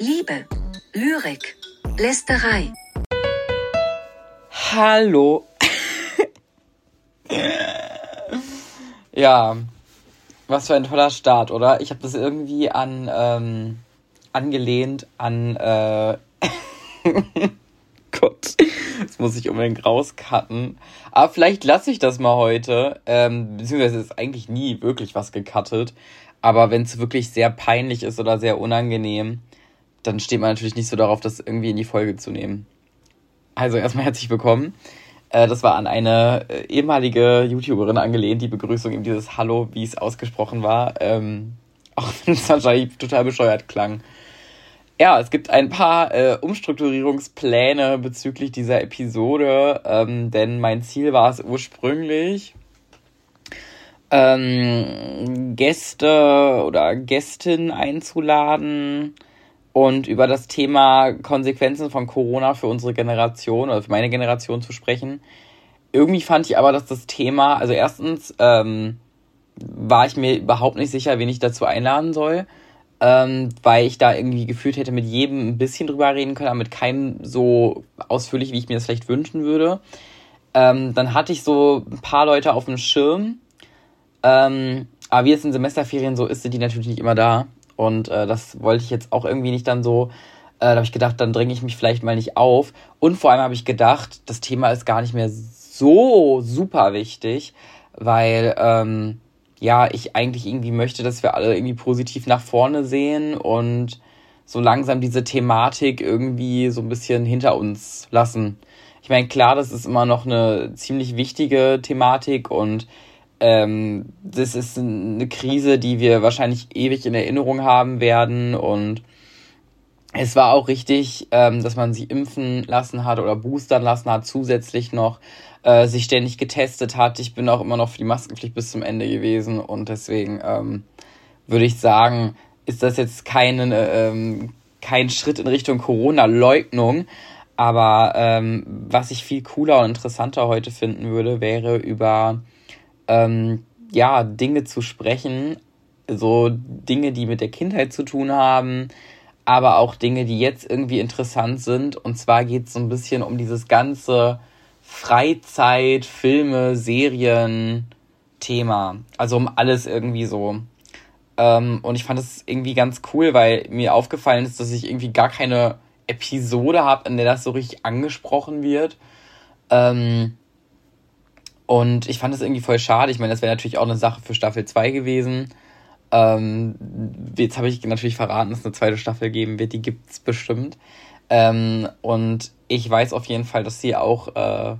Liebe, Lyrik, Lästerei. Hallo. ja, was für ein toller Start, oder? Ich habe das irgendwie an ähm, angelehnt an äh, Gott, das muss ich unbedingt rauscutten. Aber vielleicht lasse ich das mal heute. Ähm, beziehungsweise ist eigentlich nie wirklich was gecuttet. Aber wenn es wirklich sehr peinlich ist oder sehr unangenehm, dann steht man natürlich nicht so darauf, das irgendwie in die Folge zu nehmen. Also erstmal herzlich willkommen. Äh, das war an eine äh, ehemalige YouTuberin angelehnt, die Begrüßung, eben dieses Hallo, wie es ausgesprochen war. Ähm, auch wenn es wahrscheinlich total bescheuert klang. Ja, es gibt ein paar äh, Umstrukturierungspläne bezüglich dieser Episode, ähm, denn mein Ziel war es ursprünglich, ähm, Gäste oder Gästin einzuladen und über das Thema Konsequenzen von Corona für unsere Generation oder für meine Generation zu sprechen. Irgendwie fand ich aber, dass das Thema, also erstens ähm, war ich mir überhaupt nicht sicher, wen ich dazu einladen soll ähm, weil ich da irgendwie gefühlt hätte mit jedem ein bisschen drüber reden können, aber mit keinem so ausführlich, wie ich mir das vielleicht wünschen würde. Ähm, dann hatte ich so ein paar Leute auf dem Schirm, ähm, aber wie es in Semesterferien so ist, sind die natürlich nicht immer da. Und äh, das wollte ich jetzt auch irgendwie nicht dann so. Äh, da habe ich gedacht, dann dränge ich mich vielleicht mal nicht auf. Und vor allem habe ich gedacht, das Thema ist gar nicht mehr so super wichtig, weil ähm, ja, ich eigentlich irgendwie möchte, dass wir alle irgendwie positiv nach vorne sehen und so langsam diese Thematik irgendwie so ein bisschen hinter uns lassen. Ich meine, klar, das ist immer noch eine ziemlich wichtige Thematik und ähm, das ist eine Krise, die wir wahrscheinlich ewig in Erinnerung haben werden und es war auch richtig, ähm, dass man sie impfen lassen hat oder boostern lassen hat, zusätzlich noch äh, sich ständig getestet hat. Ich bin auch immer noch für die Maskenpflicht bis zum Ende gewesen und deswegen ähm, würde ich sagen, ist das jetzt kein, ähm, kein Schritt in Richtung Corona-Leugnung. Aber ähm, was ich viel cooler und interessanter heute finden würde, wäre über ähm, ja, Dinge zu sprechen, so Dinge, die mit der Kindheit zu tun haben, aber auch Dinge, die jetzt irgendwie interessant sind. Und zwar geht es so ein bisschen um dieses ganze Freizeit, Filme, Serien, Thema. Also um alles irgendwie so. Ähm, und ich fand es irgendwie ganz cool, weil mir aufgefallen ist, dass ich irgendwie gar keine Episode habe, in der das so richtig angesprochen wird. Ähm, und ich fand es irgendwie voll schade. Ich meine, das wäre natürlich auch eine Sache für Staffel 2 gewesen. Ähm, jetzt habe ich natürlich verraten, dass es eine zweite Staffel geben wird. Die gibt es bestimmt. Ähm, und ich weiß auf jeden Fall, dass sie auch, äh,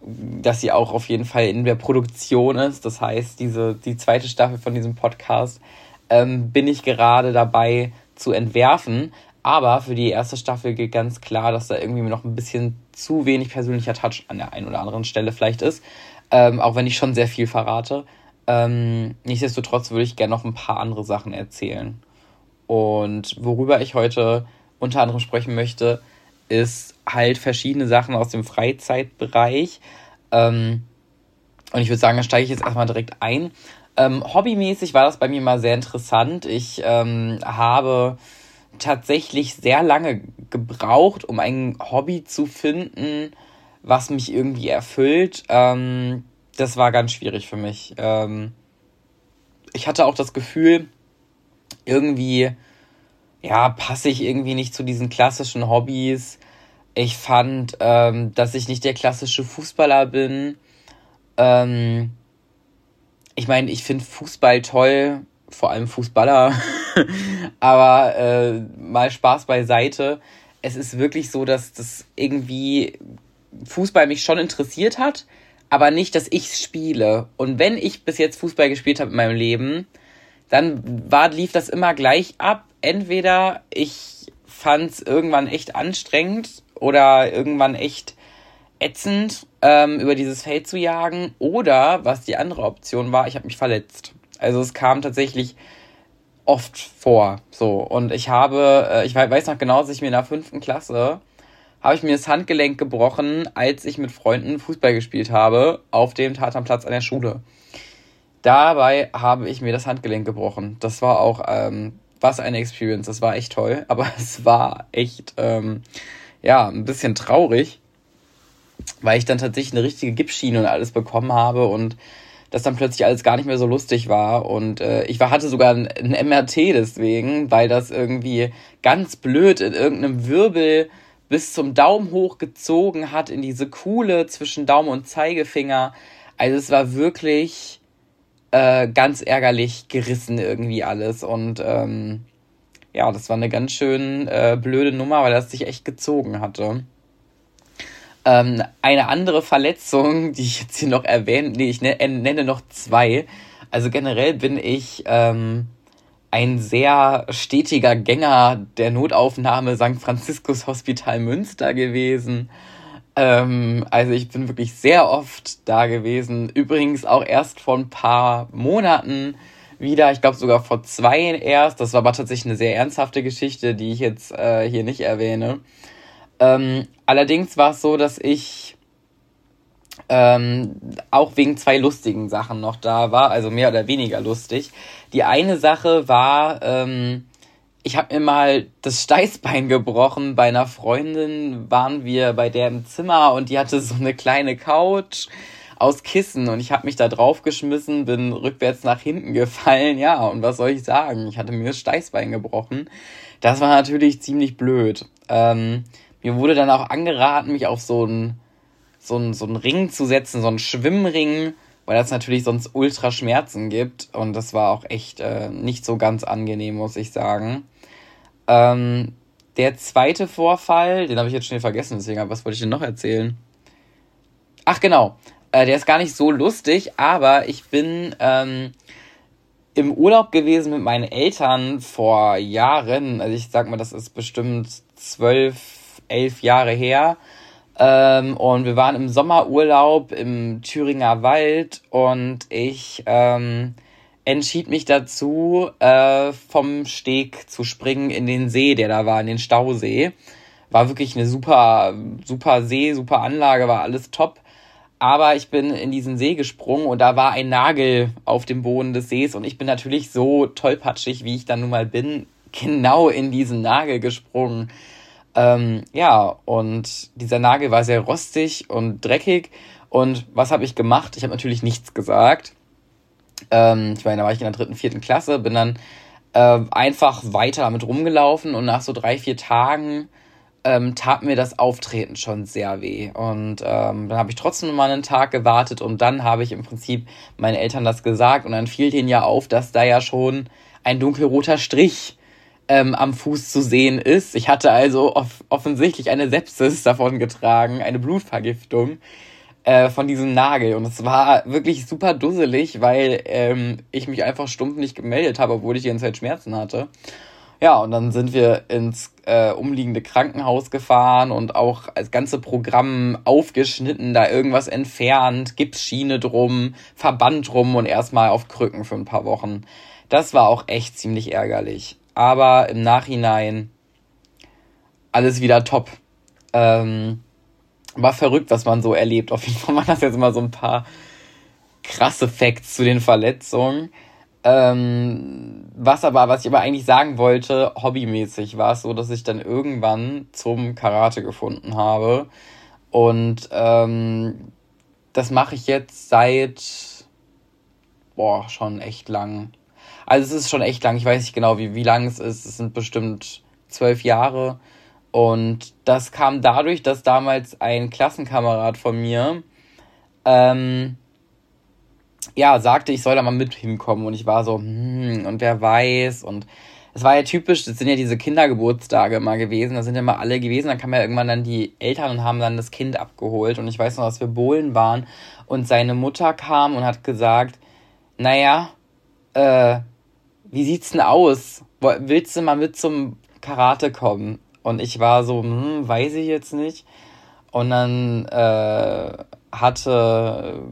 dass sie auch auf jeden Fall in der Produktion ist. Das heißt, diese, die zweite Staffel von diesem Podcast ähm, bin ich gerade dabei zu entwerfen. Aber für die erste Staffel gilt ganz klar, dass da irgendwie noch ein bisschen zu wenig persönlicher Touch an der einen oder anderen Stelle vielleicht ist. Ähm, auch wenn ich schon sehr viel verrate. Ähm, nichtsdestotrotz würde ich gerne noch ein paar andere Sachen erzählen. Und worüber ich heute unter anderem sprechen möchte, ist halt verschiedene Sachen aus dem Freizeitbereich. Ähm, und ich würde sagen, da steige ich jetzt erstmal direkt ein. Ähm, hobbymäßig war das bei mir mal sehr interessant. Ich ähm, habe tatsächlich sehr lange gebraucht, um ein Hobby zu finden, was mich irgendwie erfüllt. Ähm, das war ganz schwierig für mich. Ähm, ich hatte auch das Gefühl, irgendwie ja, passe ich irgendwie nicht zu diesen klassischen Hobbys. Ich fand, ähm, dass ich nicht der klassische Fußballer bin. Ähm, ich meine, ich finde Fußball toll, vor allem Fußballer. Aber äh, mal Spaß beiseite. Es ist wirklich so, dass das irgendwie Fußball mich schon interessiert hat, aber nicht, dass ich spiele. Und wenn ich bis jetzt Fußball gespielt habe in meinem Leben, dann war, lief das immer gleich ab entweder ich fand es irgendwann echt anstrengend oder irgendwann echt ätzend, ähm, über dieses Feld zu jagen. Oder, was die andere Option war, ich habe mich verletzt. Also es kam tatsächlich oft vor. So. Und ich habe, äh, ich weiß noch genau, dass ich mir in der fünften Klasse habe ich mir das Handgelenk gebrochen, als ich mit Freunden Fußball gespielt habe auf dem Tatanplatz an der Schule. Dabei habe ich mir das Handgelenk gebrochen. Das war auch ähm, was eine Experience. Das war echt toll, aber es war echt, ähm, ja, ein bisschen traurig, weil ich dann tatsächlich eine richtige Gipsschiene und alles bekommen habe und das dann plötzlich alles gar nicht mehr so lustig war. Und äh, ich war, hatte sogar ein, ein MRT deswegen, weil das irgendwie ganz blöd in irgendeinem Wirbel bis zum Daumen hoch gezogen hat, in diese Kuhle zwischen Daumen und Zeigefinger. Also es war wirklich äh, ganz ärgerlich gerissen irgendwie alles. Und ähm, ja, das war eine ganz schön äh, blöde Nummer, weil das sich echt gezogen hatte. Ähm, eine andere Verletzung, die ich jetzt hier noch erwähne, nee, ich nenne, nenne noch zwei. Also generell bin ich ähm, ein sehr stetiger Gänger der Notaufnahme St. Franziskus Hospital Münster gewesen. Ähm, also ich bin wirklich sehr oft da gewesen. Übrigens auch erst vor ein paar Monaten wieder. Ich glaube sogar vor zwei erst. Das war aber tatsächlich eine sehr ernsthafte Geschichte, die ich jetzt äh, hier nicht erwähne. Ähm, allerdings war es so, dass ich ähm, auch wegen zwei lustigen Sachen noch da war, also mehr oder weniger lustig. Die eine Sache war, ähm, ich habe mir mal das Steißbein gebrochen. Bei einer Freundin waren wir bei der im Zimmer und die hatte so eine kleine Couch aus Kissen und ich habe mich da draufgeschmissen, bin rückwärts nach hinten gefallen. Ja, und was soll ich sagen? Ich hatte mir das Steißbein gebrochen. Das war natürlich ziemlich blöd. Ähm, mir wurde dann auch angeraten, mich auf so einen so einen, so einen Ring zu setzen, so einen Schwimmring, weil das natürlich sonst ultra Schmerzen gibt. Und das war auch echt äh, nicht so ganz angenehm, muss ich sagen. Ähm, der zweite Vorfall, den habe ich jetzt schnell vergessen, deswegen, was wollte ich denn noch erzählen? Ach genau, äh, der ist gar nicht so lustig, aber ich bin ähm, im Urlaub gewesen mit meinen Eltern vor Jahren. Also ich sag mal, das ist bestimmt zwölf, elf Jahre her. Ähm, und wir waren im Sommerurlaub im Thüringer Wald und ich ähm, entschied mich dazu, äh, vom Steg zu springen in den See, der da war, in den Stausee. War wirklich eine super, super See, super Anlage, war alles top. Aber ich bin in diesen See gesprungen und da war ein Nagel auf dem Boden des Sees und ich bin natürlich so tollpatschig, wie ich dann nun mal bin, genau in diesen Nagel gesprungen. Ähm, ja, und dieser Nagel war sehr rostig und dreckig. Und was habe ich gemacht? Ich habe natürlich nichts gesagt. Ähm, ich meine, da war ich in der dritten, vierten Klasse, bin dann äh, einfach weiter damit rumgelaufen und nach so drei, vier Tagen ähm, tat mir das Auftreten schon sehr weh. Und ähm, dann habe ich trotzdem mal einen Tag gewartet und dann habe ich im Prinzip meinen Eltern das gesagt und dann fiel denen ja auf, dass da ja schon ein dunkelroter Strich ähm, am Fuß zu sehen ist. Ich hatte also off offensichtlich eine Sepsis davon getragen, eine Blutvergiftung äh, von diesem Nagel. Und es war wirklich super dusselig, weil ähm, ich mich einfach stumpf nicht gemeldet habe, obwohl ich die ganze Zeit Schmerzen hatte. Ja, und dann sind wir ins äh, umliegende Krankenhaus gefahren und auch als ganze Programm aufgeschnitten, da irgendwas entfernt, Gipsschiene drum, Verband drum und erstmal auf Krücken für ein paar Wochen. Das war auch echt ziemlich ärgerlich aber im Nachhinein alles wieder top. Ähm, war verrückt, was man so erlebt. Auf jeden Fall waren das jetzt mal so ein paar krasse Facts zu den Verletzungen. Ähm, was aber, was ich aber eigentlich sagen wollte, hobbymäßig war es so, dass ich dann irgendwann zum Karate gefunden habe. Und ähm, das mache ich jetzt seit, boah, schon echt lang. Also es ist schon echt lang. Ich weiß nicht genau, wie, wie lang es ist. Es sind bestimmt zwölf Jahre. Und das kam dadurch, dass damals ein Klassenkamerad von mir ähm, ja, sagte, ich soll da mal mit hinkommen. Und ich war so, hm, und wer weiß. Und es war ja typisch, das sind ja diese Kindergeburtstage immer gewesen. Da sind ja mal alle gewesen. Dann kamen ja irgendwann dann die Eltern und haben dann das Kind abgeholt. Und ich weiß noch, dass wir Bohlen waren. Und seine Mutter kam und hat gesagt, naja, äh, wie sieht's denn aus? Willst du mal mit zum Karate kommen? Und ich war so, hm, weiß ich jetzt nicht. Und dann äh, hatte,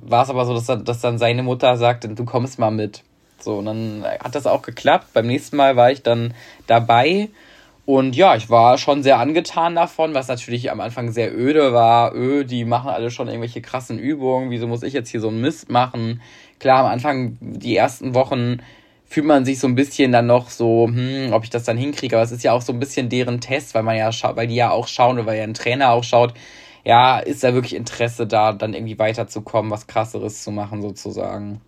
war es aber so, dass, dass dann seine Mutter sagte, du kommst mal mit. So, und dann hat das auch geklappt. Beim nächsten Mal war ich dann dabei. Und ja, ich war schon sehr angetan davon, was natürlich am Anfang sehr öde war. Öh, die machen alle schon irgendwelche krassen Übungen. Wieso muss ich jetzt hier so einen Mist machen? Klar, am Anfang, die ersten Wochen fühlt man sich so ein bisschen dann noch so, hm, ob ich das dann hinkriege. Aber es ist ja auch so ein bisschen deren Test, weil man ja weil die ja auch schauen oder weil ja ein Trainer auch schaut, ja, ist da wirklich Interesse da, dann irgendwie weiterzukommen, was krasseres zu machen sozusagen.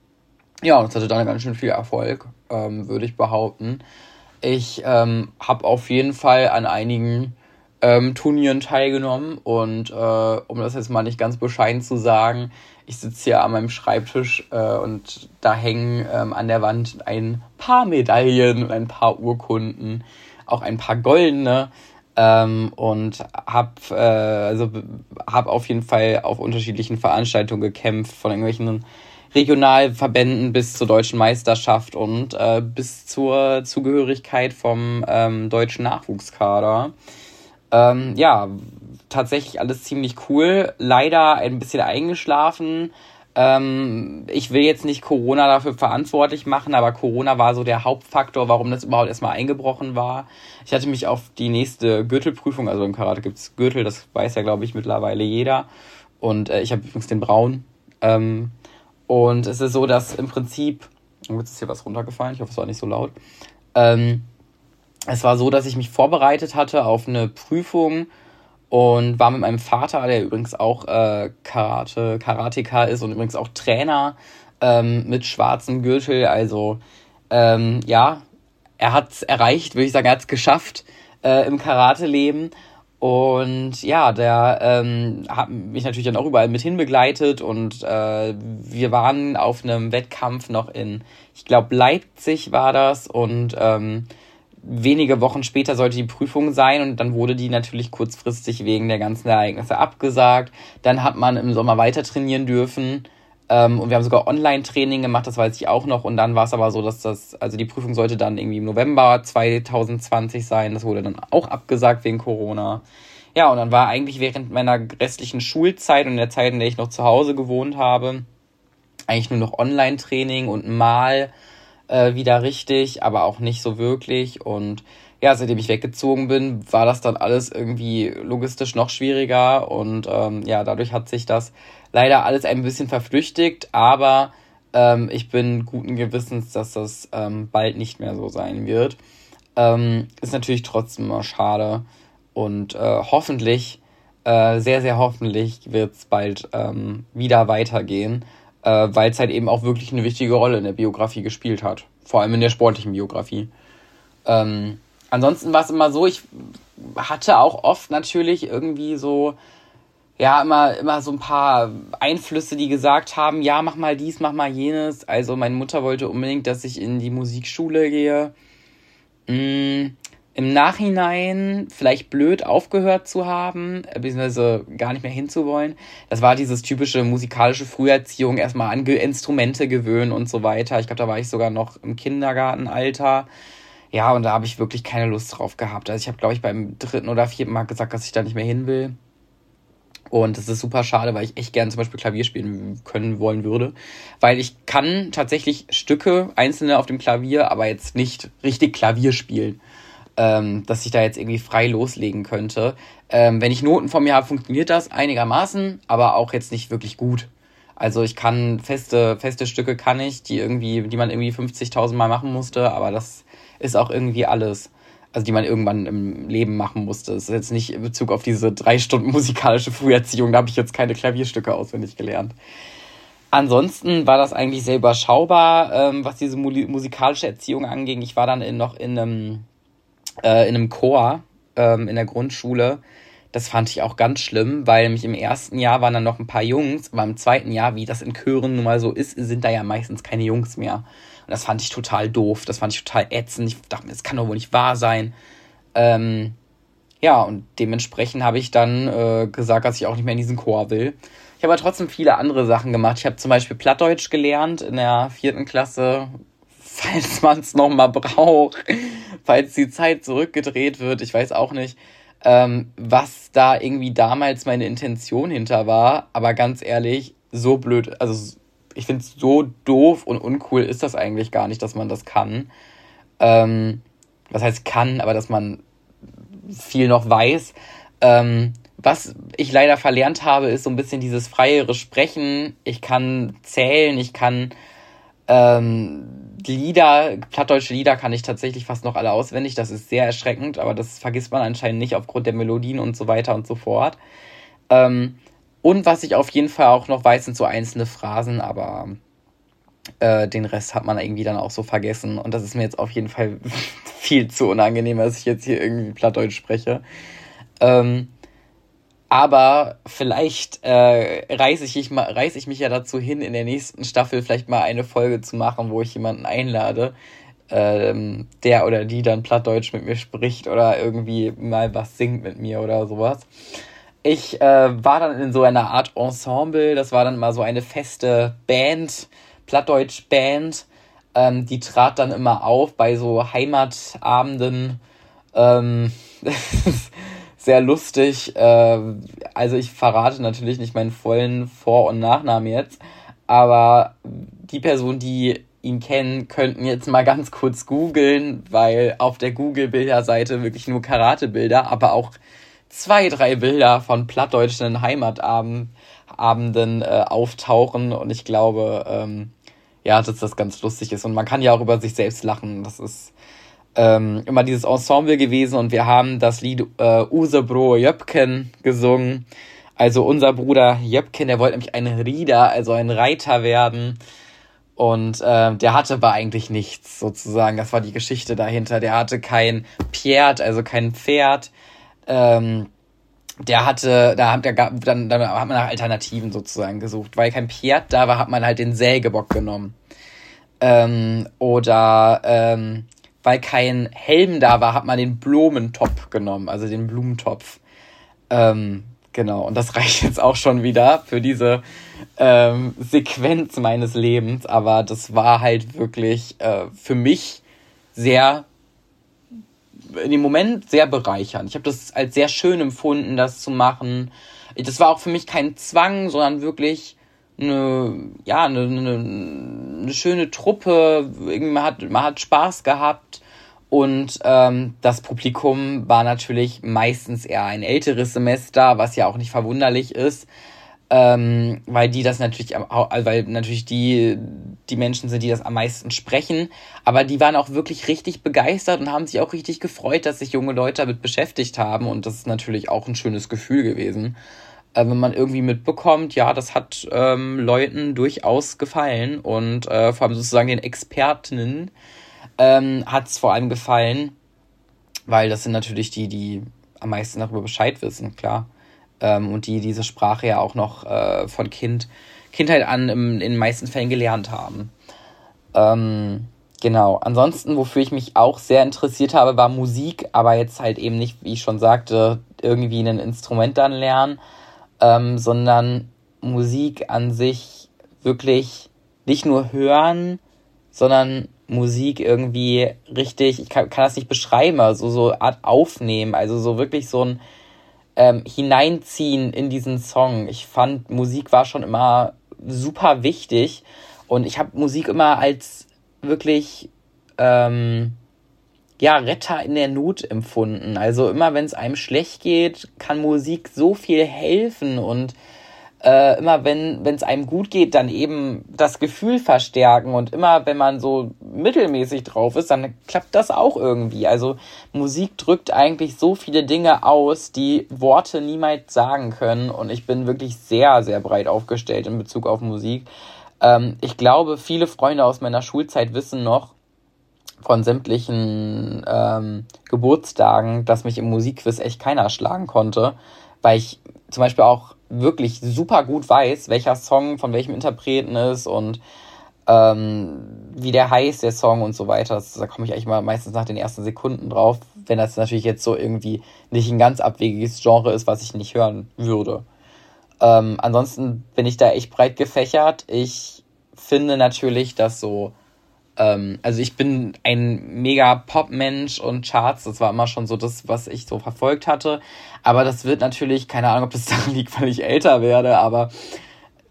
Ja, und es hatte dann ganz schön viel Erfolg, ähm, würde ich behaupten. Ich ähm, habe auf jeden Fall an einigen ähm, Turnieren teilgenommen und äh, um das jetzt mal nicht ganz bescheiden zu sagen, ich sitze hier an meinem Schreibtisch äh, und da hängen ähm, an der Wand ein paar Medaillen und ein paar Urkunden, auch ein paar goldene. Ähm, und habe äh, also hab auf jeden Fall auf unterschiedlichen Veranstaltungen gekämpft, von irgendwelchen Regionalverbänden bis zur deutschen Meisterschaft und äh, bis zur Zugehörigkeit vom ähm, deutschen Nachwuchskader. Ähm, ja, tatsächlich alles ziemlich cool. Leider ein bisschen eingeschlafen. Ähm, ich will jetzt nicht Corona dafür verantwortlich machen, aber Corona war so der Hauptfaktor, warum das überhaupt erstmal eingebrochen war. Ich hatte mich auf die nächste Gürtelprüfung, also im Karate gibt es Gürtel, das weiß ja, glaube ich, mittlerweile jeder. Und äh, ich habe übrigens den Braun. Ähm, und es ist so, dass im Prinzip, oh, jetzt ist hier was runtergefallen, ich hoffe, es war nicht so laut. Ähm, es war so, dass ich mich vorbereitet hatte auf eine Prüfung und war mit meinem Vater, der übrigens auch äh, Karate, Karateka ist und übrigens auch Trainer ähm, mit schwarzem Gürtel. Also ähm, ja, er hat es erreicht, würde ich sagen, er hat es geschafft äh, im Karate-Leben. Und ja, der ähm, hat mich natürlich dann auch überall mit hinbegleitet und äh, wir waren auf einem Wettkampf noch in, ich glaube, Leipzig war das und ähm, wenige Wochen später sollte die Prüfung sein und dann wurde die natürlich kurzfristig wegen der ganzen Ereignisse abgesagt. Dann hat man im Sommer weiter trainieren dürfen ähm, und wir haben sogar Online-Training gemacht, das weiß ich auch noch. Und dann war es aber so, dass das, also die Prüfung sollte dann irgendwie im November 2020 sein. Das wurde dann auch abgesagt wegen Corona. Ja, und dann war eigentlich während meiner restlichen Schulzeit und der Zeit, in der ich noch zu Hause gewohnt habe, eigentlich nur noch Online-Training und mal äh, wieder richtig, aber auch nicht so wirklich. Und ja, seitdem ich weggezogen bin, war das dann alles irgendwie logistisch noch schwieriger. Und ähm, ja, dadurch hat sich das leider alles ein bisschen verflüchtigt, aber ähm, ich bin guten Gewissens, dass das ähm, bald nicht mehr so sein wird. Ähm, ist natürlich trotzdem immer schade. Und äh, hoffentlich, äh, sehr, sehr hoffentlich wird es bald ähm, wieder weitergehen äh, weil es halt eben auch wirklich eine wichtige Rolle in der Biografie gespielt hat. Vor allem in der sportlichen Biografie. Ähm, ansonsten war es immer so, ich hatte auch oft natürlich irgendwie so, ja, immer, immer so ein paar Einflüsse, die gesagt haben, ja, mach mal dies, mach mal jenes. Also meine Mutter wollte unbedingt, dass ich in die Musikschule gehe. Mm, im Nachhinein vielleicht blöd aufgehört zu haben, beziehungsweise gar nicht mehr hinzuwollen. Das war dieses typische musikalische Früherziehung, erstmal an Instrumente gewöhnen und so weiter. Ich glaube, da war ich sogar noch im Kindergartenalter. Ja, und da habe ich wirklich keine Lust drauf gehabt. Also ich habe, glaube ich, beim dritten oder vierten Mal gesagt, dass ich da nicht mehr hin will. Und das ist super schade, weil ich echt gerne zum Beispiel Klavier spielen können wollen würde. Weil ich kann tatsächlich Stücke, einzelne auf dem Klavier, aber jetzt nicht richtig Klavier spielen ähm, dass ich da jetzt irgendwie frei loslegen könnte. Ähm, wenn ich Noten vor mir habe, funktioniert das einigermaßen, aber auch jetzt nicht wirklich gut. Also ich kann feste, feste Stücke kann ich, die irgendwie, die man irgendwie 50.000 Mal machen musste, aber das ist auch irgendwie alles. Also die man irgendwann im Leben machen musste. Das ist jetzt nicht in Bezug auf diese drei Stunden musikalische Früherziehung, da habe ich jetzt keine Klavierstücke auswendig gelernt. Ansonsten war das eigentlich sehr überschaubar, ähm, was diese musikalische Erziehung anging. Ich war dann in, noch in einem äh, in einem Chor ähm, in der Grundschule. Das fand ich auch ganz schlimm, weil nämlich im ersten Jahr waren dann noch ein paar Jungs, aber im zweiten Jahr, wie das in Chören nun mal so ist, sind da ja meistens keine Jungs mehr. Und das fand ich total doof, das fand ich total ätzend. Ich dachte mir, das kann doch wohl nicht wahr sein. Ähm, ja, und dementsprechend habe ich dann äh, gesagt, dass ich auch nicht mehr in diesen Chor will. Ich habe aber trotzdem viele andere Sachen gemacht. Ich habe zum Beispiel Plattdeutsch gelernt in der vierten Klasse, falls man es nochmal braucht, falls die Zeit zurückgedreht wird, ich weiß auch nicht, ähm, was da irgendwie damals meine Intention hinter war, aber ganz ehrlich, so blöd, also ich finde es so doof und uncool ist das eigentlich gar nicht, dass man das kann. Ähm, was heißt kann, aber dass man viel noch weiß. Ähm, was ich leider verlernt habe, ist so ein bisschen dieses freiere Sprechen. Ich kann zählen, ich kann ähm, Lieder, plattdeutsche Lieder kann ich tatsächlich fast noch alle auswendig. Das ist sehr erschreckend, aber das vergisst man anscheinend nicht aufgrund der Melodien und so weiter und so fort. Ähm, und was ich auf jeden Fall auch noch weiß, sind so einzelne Phrasen, aber äh, den Rest hat man irgendwie dann auch so vergessen. Und das ist mir jetzt auf jeden Fall viel zu unangenehm, dass ich jetzt hier irgendwie Plattdeutsch spreche. Ähm, aber vielleicht äh, reiße ich, reiß ich mich ja dazu hin, in der nächsten Staffel vielleicht mal eine Folge zu machen, wo ich jemanden einlade, ähm, der oder die dann Plattdeutsch mit mir spricht oder irgendwie mal was singt mit mir oder sowas. Ich äh, war dann in so einer Art Ensemble, das war dann mal so eine feste Band, Plattdeutsch-Band. Ähm, die trat dann immer auf bei so Heimatabenden. Ähm, sehr lustig. Äh, also ich verrate natürlich nicht meinen vollen Vor- und Nachnamen jetzt, aber die Personen, die ihn kennen, könnten jetzt mal ganz kurz googeln, weil auf der Google-Bilderseite wirklich nur Karate-Bilder, aber auch zwei, drei Bilder von plattdeutschen Heimatabenden äh, auftauchen und ich glaube, ähm, ja, dass das ganz lustig ist und man kann ja auch über sich selbst lachen. Das ist ähm, immer dieses Ensemble gewesen und wir haben das Lied äh, Use Bro Jöpken gesungen. Also unser Bruder Jöpken, der wollte nämlich ein Rieder, also ein Reiter werden. Und äh, der hatte aber eigentlich nichts, sozusagen. Das war die Geschichte dahinter. Der hatte kein Pferd, also kein Pferd. Ähm, der hatte, da hat, der, dann, dann hat man nach Alternativen sozusagen gesucht. Weil kein Pferd da war, hat man halt den Sägebock genommen. Ähm, oder ähm, weil kein Helm da war, hat man den Blumentopf genommen, also den Blumentopf. Ähm, genau, und das reicht jetzt auch schon wieder für diese ähm, Sequenz meines Lebens, aber das war halt wirklich äh, für mich sehr in dem Moment sehr bereichernd. Ich habe das als sehr schön empfunden, das zu machen. Das war auch für mich kein Zwang, sondern wirklich eine, ja, eine, eine, eine schöne Truppe. Man hat, man hat Spaß gehabt. Und ähm, das Publikum war natürlich meistens eher ein älteres Semester, was ja auch nicht verwunderlich ist, ähm, weil die das natürlich, also weil natürlich die, die Menschen sind, die das am meisten sprechen. Aber die waren auch wirklich richtig begeistert und haben sich auch richtig gefreut, dass sich junge Leute damit beschäftigt haben. Und das ist natürlich auch ein schönes Gefühl gewesen äh, wenn man irgendwie mitbekommt, ja, das hat ähm, Leuten durchaus gefallen und äh, vor allem sozusagen den Expertinnen ähm, hat es vor allem gefallen, weil das sind natürlich die, die am meisten darüber Bescheid wissen, klar. Ähm, und die diese Sprache ja auch noch äh, von Kind, Kindheit an im, in den meisten Fällen gelernt haben. Ähm, genau. Ansonsten, wofür ich mich auch sehr interessiert habe, war Musik, aber jetzt halt eben nicht, wie ich schon sagte, irgendwie ein Instrument dann lernen, ähm, sondern Musik an sich wirklich nicht nur hören, sondern Musik irgendwie richtig, ich kann, kann das nicht beschreiben, also so Art aufnehmen, also so wirklich so ein ähm, Hineinziehen in diesen Song. Ich fand, Musik war schon immer super wichtig und ich habe Musik immer als wirklich ähm, ja, Retter in der Not empfunden. Also immer wenn es einem schlecht geht, kann Musik so viel helfen und äh, immer wenn es einem gut geht, dann eben das Gefühl verstärken und immer wenn man so mittelmäßig drauf ist, dann klappt das auch irgendwie. Also Musik drückt eigentlich so viele Dinge aus, die Worte niemals sagen können und ich bin wirklich sehr, sehr breit aufgestellt in Bezug auf Musik. Ähm, ich glaube, viele Freunde aus meiner Schulzeit wissen noch, von sämtlichen ähm, Geburtstagen, dass mich im Musikquiz echt keiner schlagen konnte, weil ich zum Beispiel auch wirklich super gut weiß, welcher Song von welchem Interpreten ist und ähm, wie der heißt, der Song und so weiter. Das, da komme ich eigentlich mal meistens nach den ersten Sekunden drauf, wenn das natürlich jetzt so irgendwie nicht ein ganz abwegiges Genre ist, was ich nicht hören würde. Ähm, ansonsten bin ich da echt breit gefächert. Ich finde natürlich, dass so ähm, also ich bin ein mega Pop-Mensch und Charts, das war immer schon so das, was ich so verfolgt hatte. Aber das wird natürlich, keine Ahnung, ob das daran liegt, weil ich älter werde, aber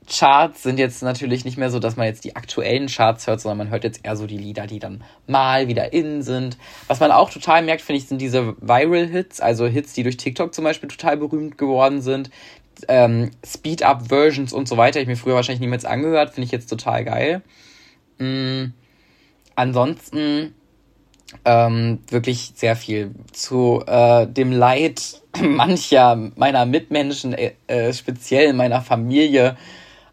Charts sind jetzt natürlich nicht mehr so, dass man jetzt die aktuellen Charts hört, sondern man hört jetzt eher so die Lieder, die dann mal wieder in sind. Was man auch total merkt, finde ich, sind diese Viral-Hits, also Hits, die durch TikTok zum Beispiel total berühmt geworden sind. Ähm, Speed-Up-Versions und so weiter. Ich mir früher wahrscheinlich niemals angehört, finde ich jetzt total geil. Mm ansonsten ähm, wirklich sehr viel zu äh, dem Leid mancher meiner Mitmenschen, äh, äh, speziell meiner Familie,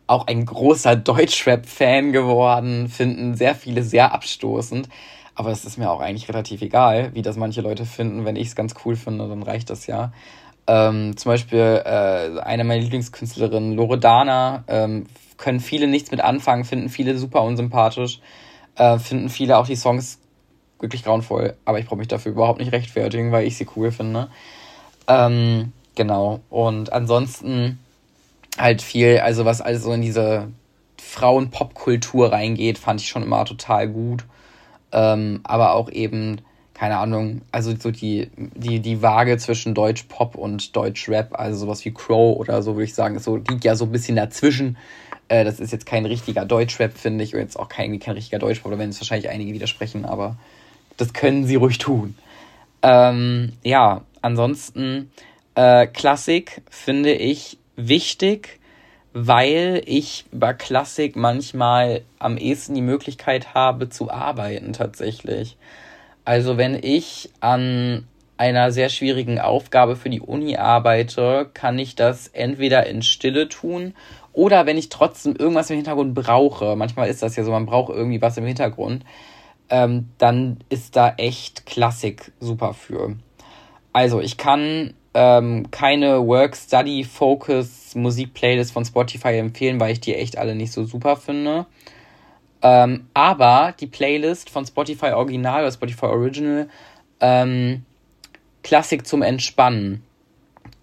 auch ein großer Deutschrap-Fan geworden, finden sehr viele sehr abstoßend. Aber es ist mir auch eigentlich relativ egal, wie das manche Leute finden. Wenn ich es ganz cool finde, dann reicht das ja. Ähm, zum Beispiel äh, eine meiner Lieblingskünstlerinnen, Loredana, ähm, können viele nichts mit anfangen, finden viele super unsympathisch, äh, finden viele auch die Songs wirklich grauenvoll. Aber ich brauche mich dafür überhaupt nicht rechtfertigen, weil ich sie cool finde. Ähm, genau. Und ansonsten halt viel, also was also in diese Frauen-Pop-Kultur reingeht, fand ich schon immer total gut. Ähm, aber auch eben, keine Ahnung, also so die, die, die Waage zwischen Deutsch-Pop und Deutsch-Rap, also sowas wie Crow oder so, würde ich sagen, so liegt ja so ein bisschen dazwischen. Äh, das ist jetzt kein richtiger Deutsch-Rap, finde ich, und jetzt auch kein, kein richtiger Deutsch-Pop, da werden es wahrscheinlich einige widersprechen, aber das können sie ruhig tun. Ähm, ja, ansonsten äh, Klassik finde ich wichtig, weil ich bei Klassik manchmal am ehesten die Möglichkeit habe zu arbeiten tatsächlich. Also wenn ich an einer sehr schwierigen Aufgabe für die Uni arbeite, kann ich das entweder in Stille tun oder wenn ich trotzdem irgendwas im Hintergrund brauche. Manchmal ist das ja so, man braucht irgendwie was im Hintergrund. Ähm, dann ist da echt Klassik super für. Also ich kann ähm, keine Work-Study-Focus Musik-Playlist von Spotify empfehlen, weil ich die echt alle nicht so super finde. Ähm, aber die Playlist von Spotify Original oder Spotify Original, ähm, Klassik zum Entspannen,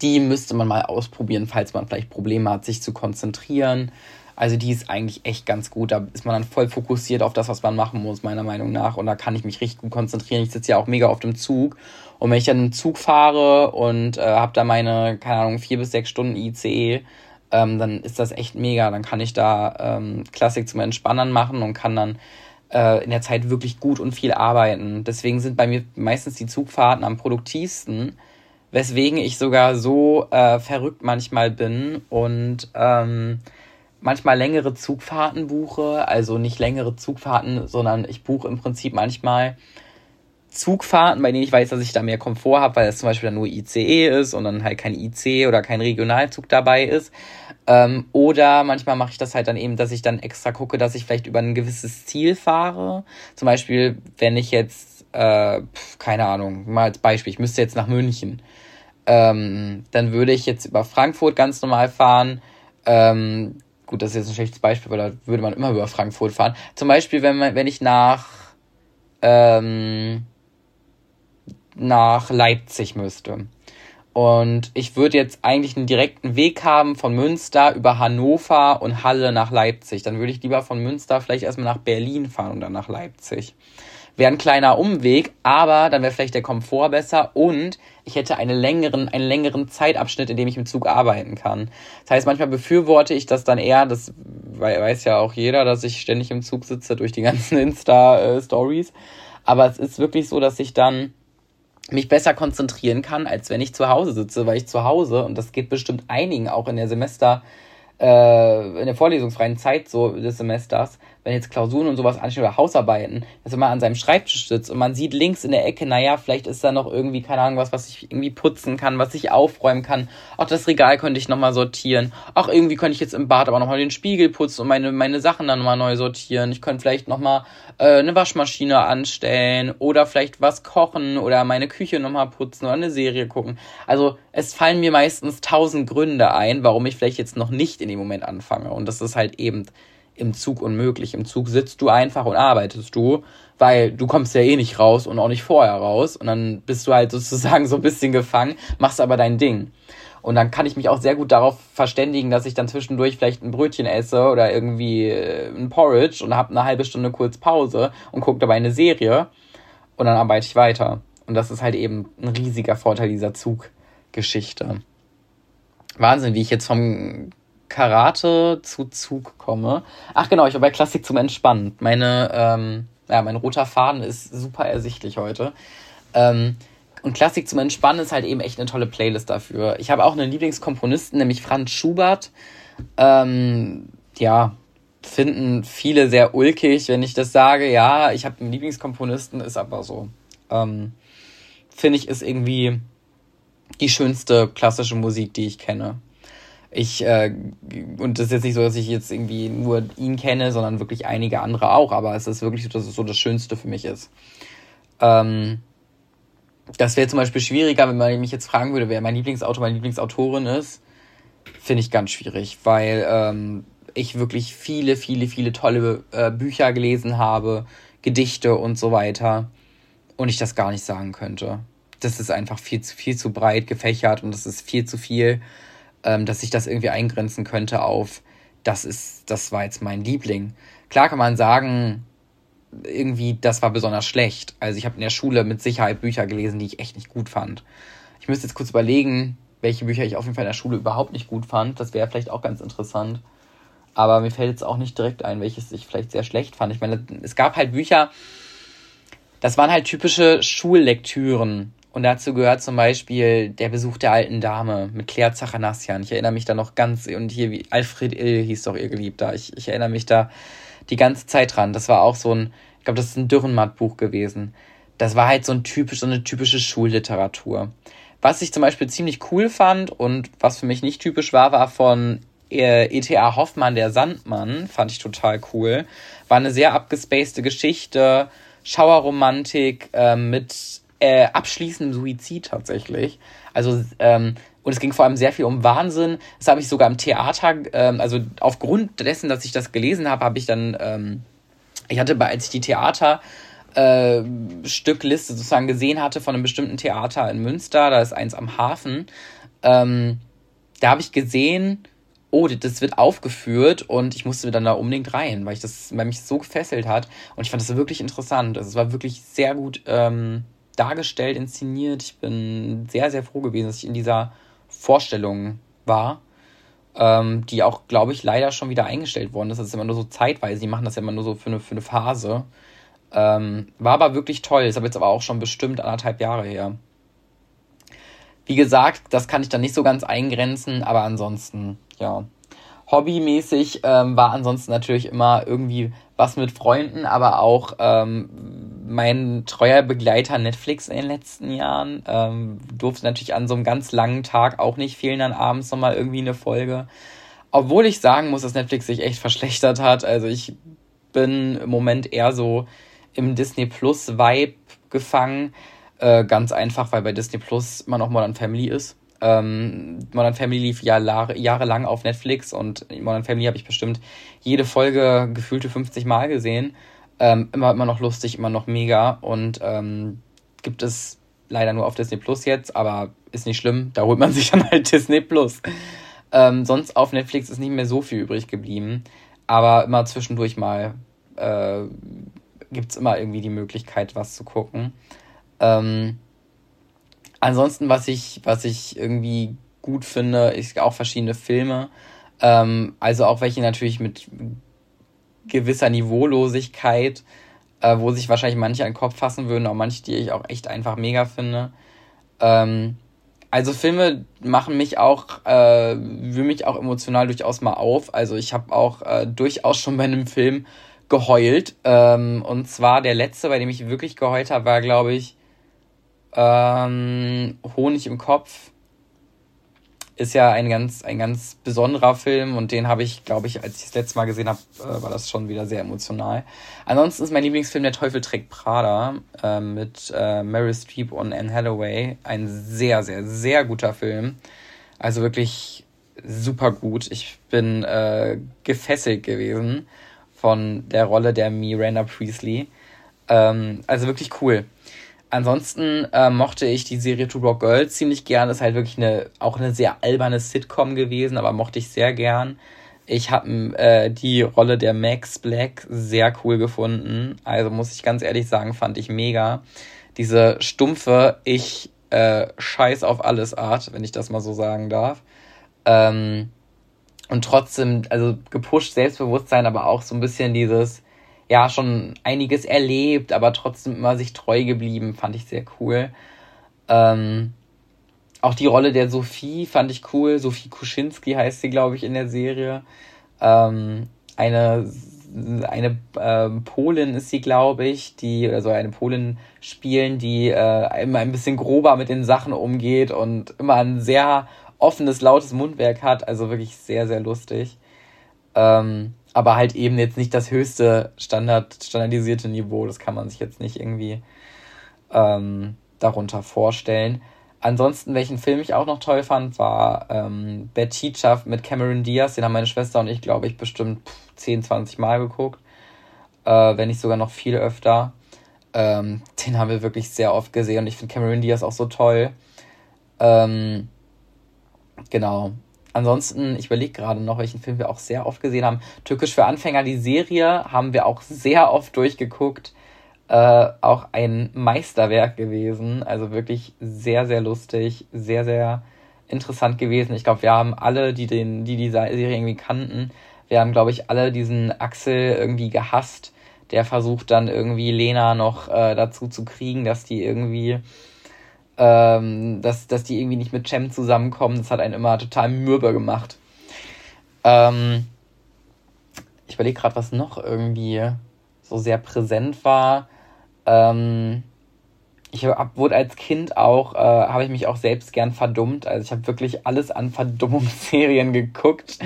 die müsste man mal ausprobieren, falls man vielleicht Probleme hat, sich zu konzentrieren. Also die ist eigentlich echt ganz gut. Da ist man dann voll fokussiert auf das, was man machen muss, meiner Meinung nach. Und da kann ich mich richtig gut konzentrieren. Ich sitze ja auch mega auf dem Zug. Und wenn ich dann im Zug fahre und äh, habe da meine, keine Ahnung, vier bis sechs Stunden ICE, ähm, dann ist das echt mega. Dann kann ich da ähm, Klassik zum Entspannen machen und kann dann äh, in der Zeit wirklich gut und viel arbeiten. Deswegen sind bei mir meistens die Zugfahrten am produktivsten, weswegen ich sogar so äh, verrückt manchmal bin und ähm, manchmal längere Zugfahrten buche, also nicht längere Zugfahrten, sondern ich buche im Prinzip manchmal Zugfahrten, bei denen ich weiß, dass ich da mehr Komfort habe, weil es zum Beispiel dann nur ICE ist und dann halt kein IC oder kein Regionalzug dabei ist. Ähm, oder manchmal mache ich das halt dann eben, dass ich dann extra gucke, dass ich vielleicht über ein gewisses Ziel fahre. Zum Beispiel, wenn ich jetzt, äh, keine Ahnung, mal als Beispiel, ich müsste jetzt nach München. Ähm, dann würde ich jetzt über Frankfurt ganz normal fahren. Ähm, gut, das ist jetzt ein schlechtes Beispiel, weil da würde man immer über Frankfurt fahren. Zum Beispiel, wenn man, wenn ich nach ähm, nach Leipzig müsste. Und ich würde jetzt eigentlich einen direkten Weg haben von Münster über Hannover und Halle nach Leipzig. Dann würde ich lieber von Münster vielleicht erstmal nach Berlin fahren und dann nach Leipzig. Wäre ein kleiner Umweg, aber dann wäre vielleicht der Komfort besser und ich hätte einen längeren, einen längeren Zeitabschnitt, in dem ich im Zug arbeiten kann. Das heißt, manchmal befürworte ich das dann eher, das weiß ja auch jeder, dass ich ständig im Zug sitze durch die ganzen Insta-Stories. Aber es ist wirklich so, dass ich dann mich besser konzentrieren kann, als wenn ich zu Hause sitze, weil ich zu Hause, und das geht bestimmt einigen auch in der Semester, äh, in der vorlesungsfreien Zeit so des Semesters, wenn jetzt Klausuren und sowas anstehen oder Hausarbeiten, dass man an seinem Schreibtisch sitzt und man sieht links in der Ecke, naja, vielleicht ist da noch irgendwie, keine Ahnung, was, was ich irgendwie putzen kann, was ich aufräumen kann. Auch das Regal könnte ich nochmal sortieren. Auch irgendwie könnte ich jetzt im Bad aber nochmal den Spiegel putzen und meine, meine Sachen dann nochmal neu sortieren. Ich könnte vielleicht nochmal äh, eine Waschmaschine anstellen oder vielleicht was kochen oder meine Küche nochmal putzen oder eine Serie gucken. Also es fallen mir meistens tausend Gründe ein, warum ich vielleicht jetzt noch nicht in dem Moment anfange. Und das ist halt eben im Zug unmöglich. Im Zug sitzt du einfach und arbeitest du, weil du kommst ja eh nicht raus und auch nicht vorher raus. Und dann bist du halt sozusagen so ein bisschen gefangen, machst aber dein Ding. Und dann kann ich mich auch sehr gut darauf verständigen, dass ich dann zwischendurch vielleicht ein Brötchen esse oder irgendwie äh, ein Porridge und habe eine halbe Stunde kurz Pause und gucke dabei eine Serie und dann arbeite ich weiter. Und das ist halt eben ein riesiger Vorteil dieser Zuggeschichte. Wahnsinn, wie ich jetzt vom Karate zu Zug komme. Ach genau, ich war bei Klassik zum Entspannen. Meine, ähm, ja, mein roter Faden ist super ersichtlich heute. Ähm, und Klassik zum Entspannen ist halt eben echt eine tolle Playlist dafür. Ich habe auch einen Lieblingskomponisten, nämlich Franz Schubert. Ähm, ja, finden viele sehr ulkig, wenn ich das sage. Ja, ich habe einen Lieblingskomponisten, ist aber so. Ähm, Finde ich, ist irgendwie die schönste klassische Musik, die ich kenne. Ich, äh, und das ist jetzt nicht so, dass ich jetzt irgendwie nur ihn kenne, sondern wirklich einige andere auch, aber es ist wirklich so, dass es so das Schönste für mich ist. Ähm, das wäre zum Beispiel schwieriger, wenn man mich jetzt fragen würde, wer mein Lieblingsautor, meine Lieblingsautorin ist. Finde ich ganz schwierig, weil ähm, ich wirklich viele, viele, viele tolle äh, Bücher gelesen habe, Gedichte und so weiter. Und ich das gar nicht sagen könnte. Das ist einfach viel zu, viel zu breit gefächert und das ist viel zu viel, ähm, dass ich das irgendwie eingrenzen könnte auf, das ist, das war jetzt mein Liebling. Klar kann man sagen, irgendwie, das war besonders schlecht. Also ich habe in der Schule mit Sicherheit Bücher gelesen, die ich echt nicht gut fand. Ich müsste jetzt kurz überlegen, welche Bücher ich auf jeden Fall in der Schule überhaupt nicht gut fand. Das wäre vielleicht auch ganz interessant. Aber mir fällt jetzt auch nicht direkt ein, welches ich vielleicht sehr schlecht fand. Ich meine, es gab halt Bücher, das waren halt typische Schullektüren. Und dazu gehört zum Beispiel Der Besuch der alten Dame mit Claire Zachanassian. Ich erinnere mich da noch ganz, und hier wie Alfred Ill hieß doch ihr Geliebter. Ich, ich erinnere mich da die ganze Zeit dran. Das war auch so ein, ich glaube, das ist ein Dürrenmatt-Buch gewesen. Das war halt so ein typisch, so eine typische Schulliteratur. Was ich zum Beispiel ziemlich cool fand und was für mich nicht typisch war, war von E.T.A. Hoffmann, der Sandmann, fand ich total cool. War eine sehr abgespacede Geschichte, Schauerromantik äh, mit äh, abschließendem Suizid tatsächlich. Also ähm, und es ging vor allem sehr viel um Wahnsinn. Das habe ich sogar im Theater, ähm, also aufgrund dessen, dass ich das gelesen habe, habe ich dann, ähm, ich hatte, als ich die Theater äh, Stückliste sozusagen gesehen hatte von einem bestimmten Theater in Münster, da ist eins am Hafen, ähm, da habe ich gesehen, oh, das wird aufgeführt und ich musste dann da unbedingt rein, weil ich das, weil mich so gefesselt hat und ich fand das wirklich interessant. Also es war wirklich sehr gut ähm, dargestellt, inszeniert. Ich bin sehr, sehr froh gewesen, dass ich in dieser Vorstellung war, ähm, die auch, glaube ich, leider schon wieder eingestellt worden ist. Das ist immer nur so zeitweise, die machen das ja immer nur so für eine, für eine Phase. Ähm, war aber wirklich toll, ist aber jetzt aber auch schon bestimmt anderthalb Jahre her. Wie gesagt, das kann ich dann nicht so ganz eingrenzen, aber ansonsten, ja. Hobbymäßig ähm, war ansonsten natürlich immer irgendwie was mit Freunden, aber auch ähm, mein treuer Begleiter Netflix in den letzten Jahren. Ähm, durfte natürlich an so einem ganz langen Tag auch nicht fehlen, dann abends nochmal irgendwie eine Folge. Obwohl ich sagen muss, dass Netflix sich echt verschlechtert hat. Also ich bin im Moment eher so im Disney Plus Vibe gefangen. Äh, ganz einfach, weil bei Disney Plus immer noch Modern Family ist. Ähm, Modern Family lief ja jahrelang auf Netflix und Modern Family habe ich bestimmt jede Folge gefühlte 50 Mal gesehen. Ähm, immer, immer noch lustig, immer noch mega. Und ähm, gibt es leider nur auf Disney Plus jetzt, aber ist nicht schlimm. Da holt man sich dann halt Disney Plus. Ähm, sonst auf Netflix ist nicht mehr so viel übrig geblieben. Aber immer zwischendurch mal äh, gibt es immer irgendwie die Möglichkeit, was zu gucken. Ähm, ansonsten, was ich, was ich irgendwie gut finde, ist auch verschiedene Filme. Ähm, also auch welche natürlich mit gewisser Niveaulosigkeit, äh, wo sich wahrscheinlich manche an den Kopf fassen würden, auch manche, die ich auch echt einfach mega finde. Ähm, also Filme machen mich auch, äh, wühlen mich auch emotional durchaus mal auf. Also ich habe auch äh, durchaus schon bei einem Film geheult. Ähm, und zwar der letzte, bei dem ich wirklich geheult habe, war, glaube ich, ähm, Honig im Kopf ist ja ein ganz, ein ganz besonderer Film und den habe ich, glaube ich, als ich das letzte Mal gesehen habe, äh, war das schon wieder sehr emotional. Ansonsten ist mein Lieblingsfilm Der Teufel trägt Prada äh, mit äh, Meryl Streep und Anne Hathaway. Ein sehr, sehr, sehr guter Film. Also wirklich super gut. Ich bin äh, gefesselt gewesen von der Rolle der Miranda Priestley. Ähm, also wirklich cool. Ansonsten äh, mochte ich die Serie Two Rock Girls ziemlich gern. Ist halt wirklich eine, auch eine sehr alberne Sitcom gewesen, aber mochte ich sehr gern. Ich habe äh, die Rolle der Max Black sehr cool gefunden. Also muss ich ganz ehrlich sagen, fand ich mega. Diese stumpfe, ich äh, scheiß auf alles Art, wenn ich das mal so sagen darf. Ähm, und trotzdem, also gepusht Selbstbewusstsein, aber auch so ein bisschen dieses, ja schon einiges erlebt, aber trotzdem immer sich treu geblieben, fand ich sehr cool. Ähm, auch die Rolle der Sophie fand ich cool. Sophie Kuschinski heißt sie, glaube ich, in der Serie. Ähm, eine eine äh, Polin ist sie, glaube ich, die, also eine Polin spielen, die äh, immer ein bisschen grober mit den Sachen umgeht und immer ein sehr offenes, lautes Mundwerk hat. Also wirklich sehr, sehr lustig. Ähm, aber halt eben jetzt nicht das höchste Standard, standardisierte Niveau. Das kann man sich jetzt nicht irgendwie ähm, darunter vorstellen. Ansonsten, welchen Film ich auch noch toll fand, war ähm, Bad Teacher mit Cameron Diaz. Den haben meine Schwester und ich, glaube ich, bestimmt 10, 20 Mal geguckt. Äh, wenn nicht sogar noch viel öfter. Ähm, den haben wir wirklich sehr oft gesehen und ich finde Cameron Diaz auch so toll. Ähm, genau. Ansonsten, ich überlege gerade noch, welchen Film wir auch sehr oft gesehen haben. Türkisch für Anfänger, die Serie, haben wir auch sehr oft durchgeguckt äh, auch ein Meisterwerk gewesen. Also wirklich sehr, sehr lustig, sehr, sehr interessant gewesen. Ich glaube, wir haben alle, die den, die die Serie irgendwie kannten, wir haben, glaube ich, alle diesen Axel irgendwie gehasst, der versucht dann irgendwie Lena noch äh, dazu zu kriegen, dass die irgendwie, ähm, dass, dass die irgendwie nicht mit Cem zusammenkommen. Das hat einen immer total mürbe gemacht. Ähm, ich überlege gerade, was noch irgendwie so sehr präsent war. Ähm, ich hab, wurde als Kind auch, äh, habe ich mich auch selbst gern verdummt. Also ich habe wirklich alles an Verdummungsserien geguckt,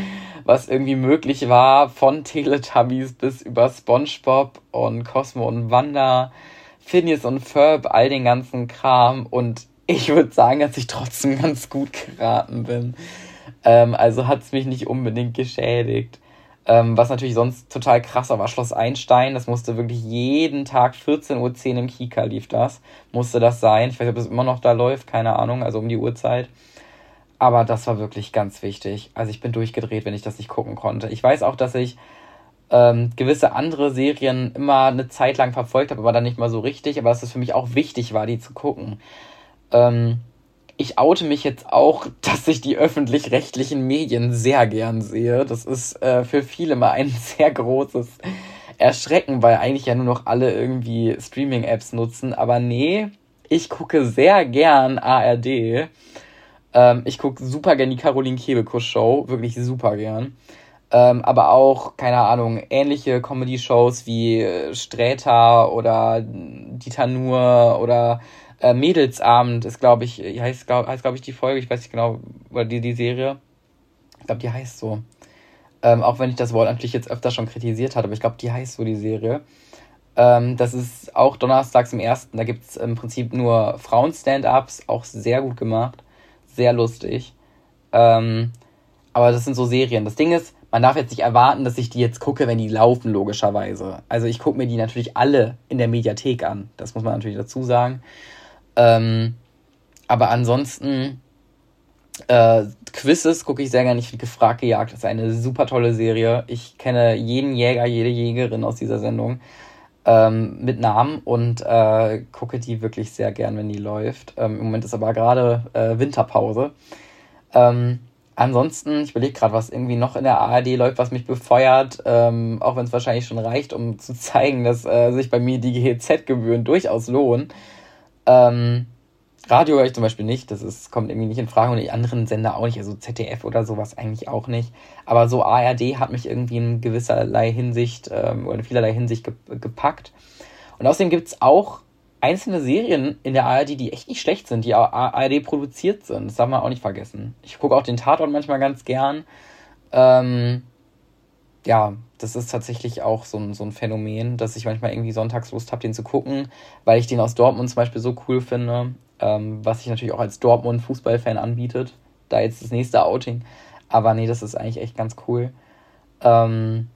was irgendwie möglich war, von Teletubbies bis über SpongeBob und Cosmo und Wanda, Phineas und Ferb, all den ganzen Kram. Und ich würde sagen, dass ich trotzdem ganz gut geraten bin. Ähm, also hat es mich nicht unbedingt geschädigt. Ähm, was natürlich sonst total krasser war, Schloss Einstein, das musste wirklich jeden Tag 14.10 Uhr im Kika lief das. Musste das sein. Nicht, ob es immer noch da läuft, keine Ahnung, also um die Uhrzeit. Aber das war wirklich ganz wichtig. Also ich bin durchgedreht, wenn ich das nicht gucken konnte. Ich weiß auch, dass ich ähm, gewisse andere Serien immer eine Zeit lang verfolgt habe, aber dann nicht mal so richtig. Aber dass es für mich auch wichtig war, die zu gucken. Ähm, ich oute mich jetzt auch, dass ich die öffentlich-rechtlichen Medien sehr gern sehe. Das ist äh, für viele mal ein sehr großes Erschrecken, weil eigentlich ja nur noch alle irgendwie Streaming-Apps nutzen. Aber nee, ich gucke sehr gern ARD. Ähm, ich gucke super gern die Caroline Kebekus Show, wirklich super gern. Ähm, aber auch, keine Ahnung, ähnliche Comedy-Shows wie äh, Sträter oder Dieter Nuhr oder äh, Mädelsabend ist, glaube ich, heißt, glaube heißt, glaub ich, die Folge, ich weiß nicht genau, oder die, die Serie. Ich glaube, die heißt so. Ähm, auch wenn ich das Wort natürlich jetzt öfter schon kritisiert hatte, aber ich glaube, die heißt so, die Serie. Ähm, das ist auch donnerstags im ersten. Da gibt es im Prinzip nur Frauen-Stand-Ups, auch sehr gut gemacht. Sehr lustig. Ähm, aber das sind so Serien. Das Ding ist, man darf jetzt nicht erwarten, dass ich die jetzt gucke, wenn die laufen, logischerweise. Also ich gucke mir die natürlich alle in der Mediathek an. Das muss man natürlich dazu sagen. Ähm, aber ansonsten, äh, Quizzes gucke ich sehr gerne. Ich finde Gefragt gejagt ist eine super tolle Serie. Ich kenne jeden Jäger, jede Jägerin aus dieser Sendung ähm, mit Namen und äh, gucke die wirklich sehr gern, wenn die läuft. Ähm, Im Moment ist aber gerade äh, Winterpause. Ähm, ansonsten, ich überlege gerade, was irgendwie noch in der ARD läuft, was mich befeuert, ähm, auch wenn es wahrscheinlich schon reicht, um zu zeigen, dass äh, sich bei mir die GEZ-Gebühren durchaus lohnen. Ähm, Radio höre ich zum Beispiel nicht, das ist, kommt irgendwie nicht in Frage und die anderen Sender auch nicht, also ZDF oder sowas eigentlich auch nicht. Aber so ARD hat mich irgendwie in gewisserlei Hinsicht ähm, oder in vielerlei Hinsicht ge gepackt. Und außerdem gibt es auch einzelne Serien in der ARD, die echt nicht schlecht sind, die ARD produziert sind. Das darf man auch nicht vergessen. Ich gucke auch den Tatort manchmal ganz gern. Ähm, ja, das ist tatsächlich auch so ein, so ein Phänomen, dass ich manchmal irgendwie sonntags Lust habe, den zu gucken, weil ich den aus Dortmund zum Beispiel so cool finde, ähm, was sich natürlich auch als Dortmund-Fußballfan anbietet. Da jetzt das nächste Outing. Aber nee, das ist eigentlich echt ganz cool. Ähm,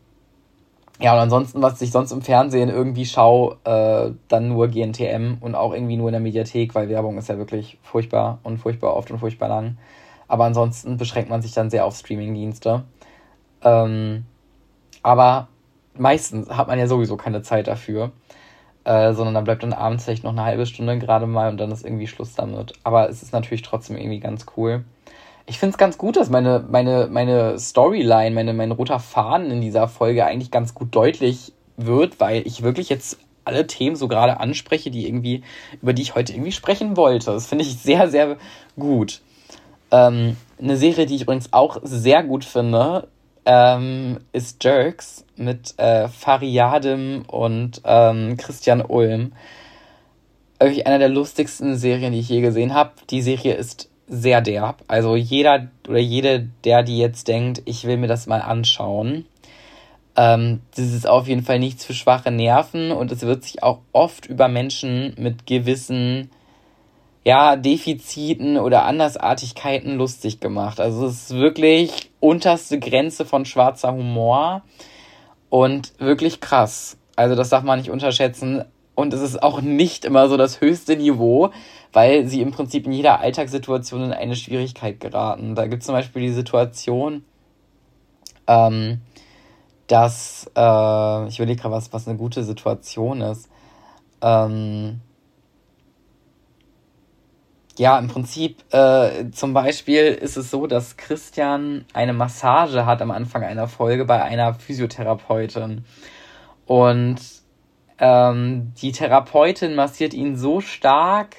ja, und ansonsten, was ich sonst im Fernsehen irgendwie schaue, äh, dann nur GNTM und auch irgendwie nur in der Mediathek, weil Werbung ist ja wirklich furchtbar und furchtbar oft und furchtbar lang. Aber ansonsten beschränkt man sich dann sehr auf Streamingdienste. Ähm, aber meistens hat man ja sowieso keine Zeit dafür. Äh, sondern dann bleibt dann abends vielleicht noch eine halbe Stunde gerade mal und dann ist irgendwie Schluss damit. Aber es ist natürlich trotzdem irgendwie ganz cool. Ich finde es ganz gut, dass meine, meine, meine Storyline, meine, mein roter Faden in dieser Folge eigentlich ganz gut deutlich wird, weil ich wirklich jetzt alle Themen so gerade anspreche, die irgendwie, über die ich heute irgendwie sprechen wollte. Das finde ich sehr, sehr gut. Ähm, eine Serie, die ich übrigens auch sehr gut finde, ähm, ist Jerks mit äh, Fariadim und ähm, Christian Ulm. Wirklich einer der lustigsten Serien, die ich je gesehen habe. Die Serie ist sehr derb. Also jeder oder jede, der die jetzt denkt, ich will mir das mal anschauen. Ähm, das ist auf jeden Fall nichts für schwache Nerven und es wird sich auch oft über Menschen mit gewissen ja, Defiziten oder Andersartigkeiten lustig gemacht. Also es ist wirklich unterste Grenze von schwarzer Humor und wirklich krass. Also das darf man nicht unterschätzen. Und es ist auch nicht immer so das höchste Niveau, weil sie im Prinzip in jeder Alltagssituation in eine Schwierigkeit geraten. Da gibt es zum Beispiel die Situation, ähm, dass, äh, ich überlege gerade, was, was eine gute Situation ist. Ähm, ja, im Prinzip äh, zum Beispiel ist es so, dass Christian eine Massage hat am Anfang einer Folge bei einer Physiotherapeutin. Und ähm, die Therapeutin massiert ihn so stark,